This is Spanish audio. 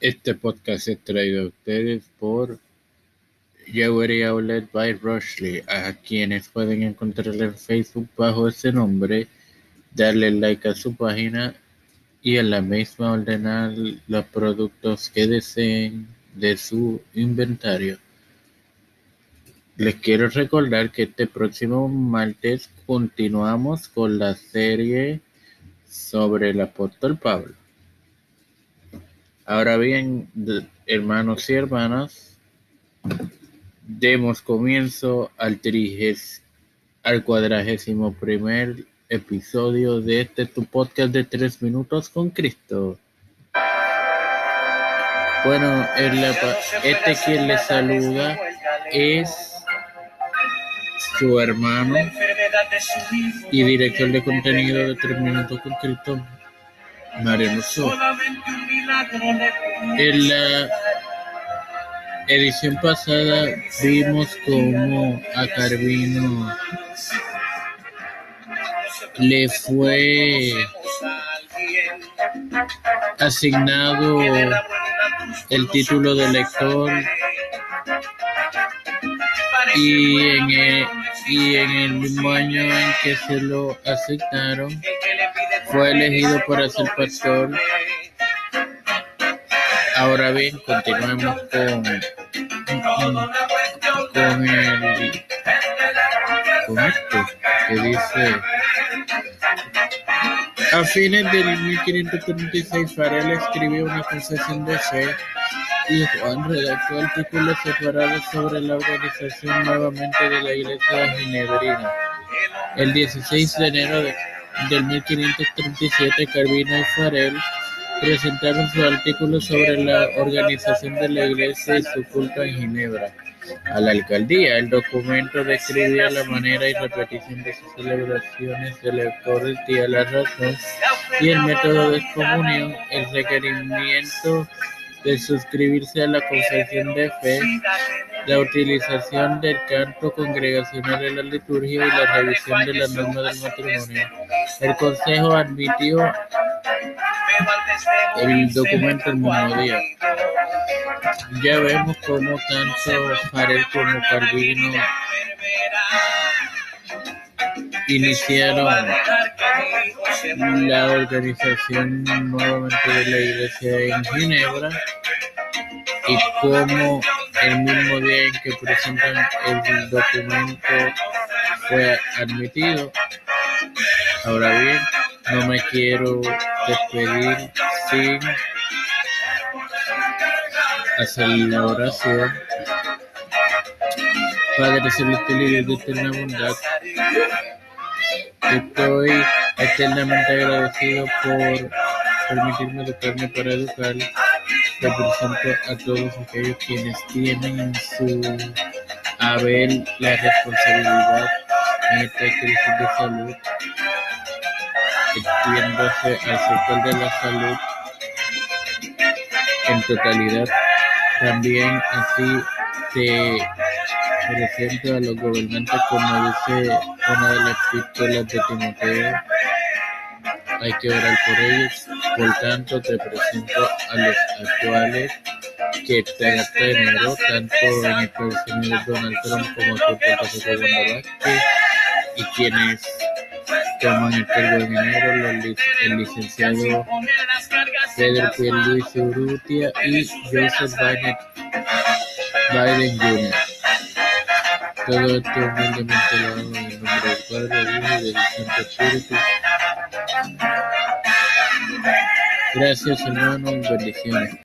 Este podcast es traído a ustedes por Jewelry Outlet by Rushley, a quienes pueden encontrar en Facebook bajo ese nombre, darle like a su página y en la misma ordenar los productos que deseen de su inventario. Les quiero recordar que este próximo martes continuamos con la serie sobre el apóstol Pablo. Ahora bien, hermanos y hermanas, demos comienzo al triges, al cuadragésimo primer episodio de este tu podcast de tres minutos con Cristo. Bueno, este quien le saluda es su hermano y director de contenido de Tres Minutos con Cristo, En la edición pasada vimos cómo a Carvino le fue asignado el título de lector y en el, y en el mismo año en que se lo asignaron, fue elegido para ser pastor. Ahora bien, continuemos con, con, el, con esto que dice a fines del 1536 Farel escribió una concesión de fe y Juan redactó artículos separados sobre la organización nuevamente de la Iglesia Ginebrina. El 16 de enero del 1537, Calvino y Farel presentaron su artículo sobre la organización de la Iglesia y su culto en Ginebra a la alcaldía. El documento describía la manera y repetición de sus celebraciones de la Eucaristía, la razón y el método de comunión, el requerimiento de suscribirse a la confesión de fe, la utilización del canto congregacional en la liturgia y la revisión de la norma del matrimonio. El Consejo admitió el documento el mismo día. Ya vemos cómo tanto Farel como Calvino iniciaron la organización nuevamente de la iglesia en Ginebra y cómo el mismo día en que presentan el documento fue admitido. Ahora bien, no me quiero despedir sin hacer la oración. Padre celestial y de eterna bondad, estoy eternamente agradecido por permitirme educarme para educar. Represento a todos aquellos quienes tienen en su haber la responsabilidad en esta crisis de salud, extiéndose al sector de la salud en totalidad. También así te presento a los gobernantes como dice una de las epístolas de Timoteo. Hay que orar por ellos. Por tanto, te presento a los actuales que están enero, tanto en el señor Donald Trump como el Puerto Rico y quienes toman el cargo en enero, el licenciado Pedro Pierluisi Urrutia y Joseph Biden, Biden Jr. Todo esto humildemente lo hago en el nombre del Padre, del Hijo y del Santo Espíritu. Gracias hermanos, bendiciones.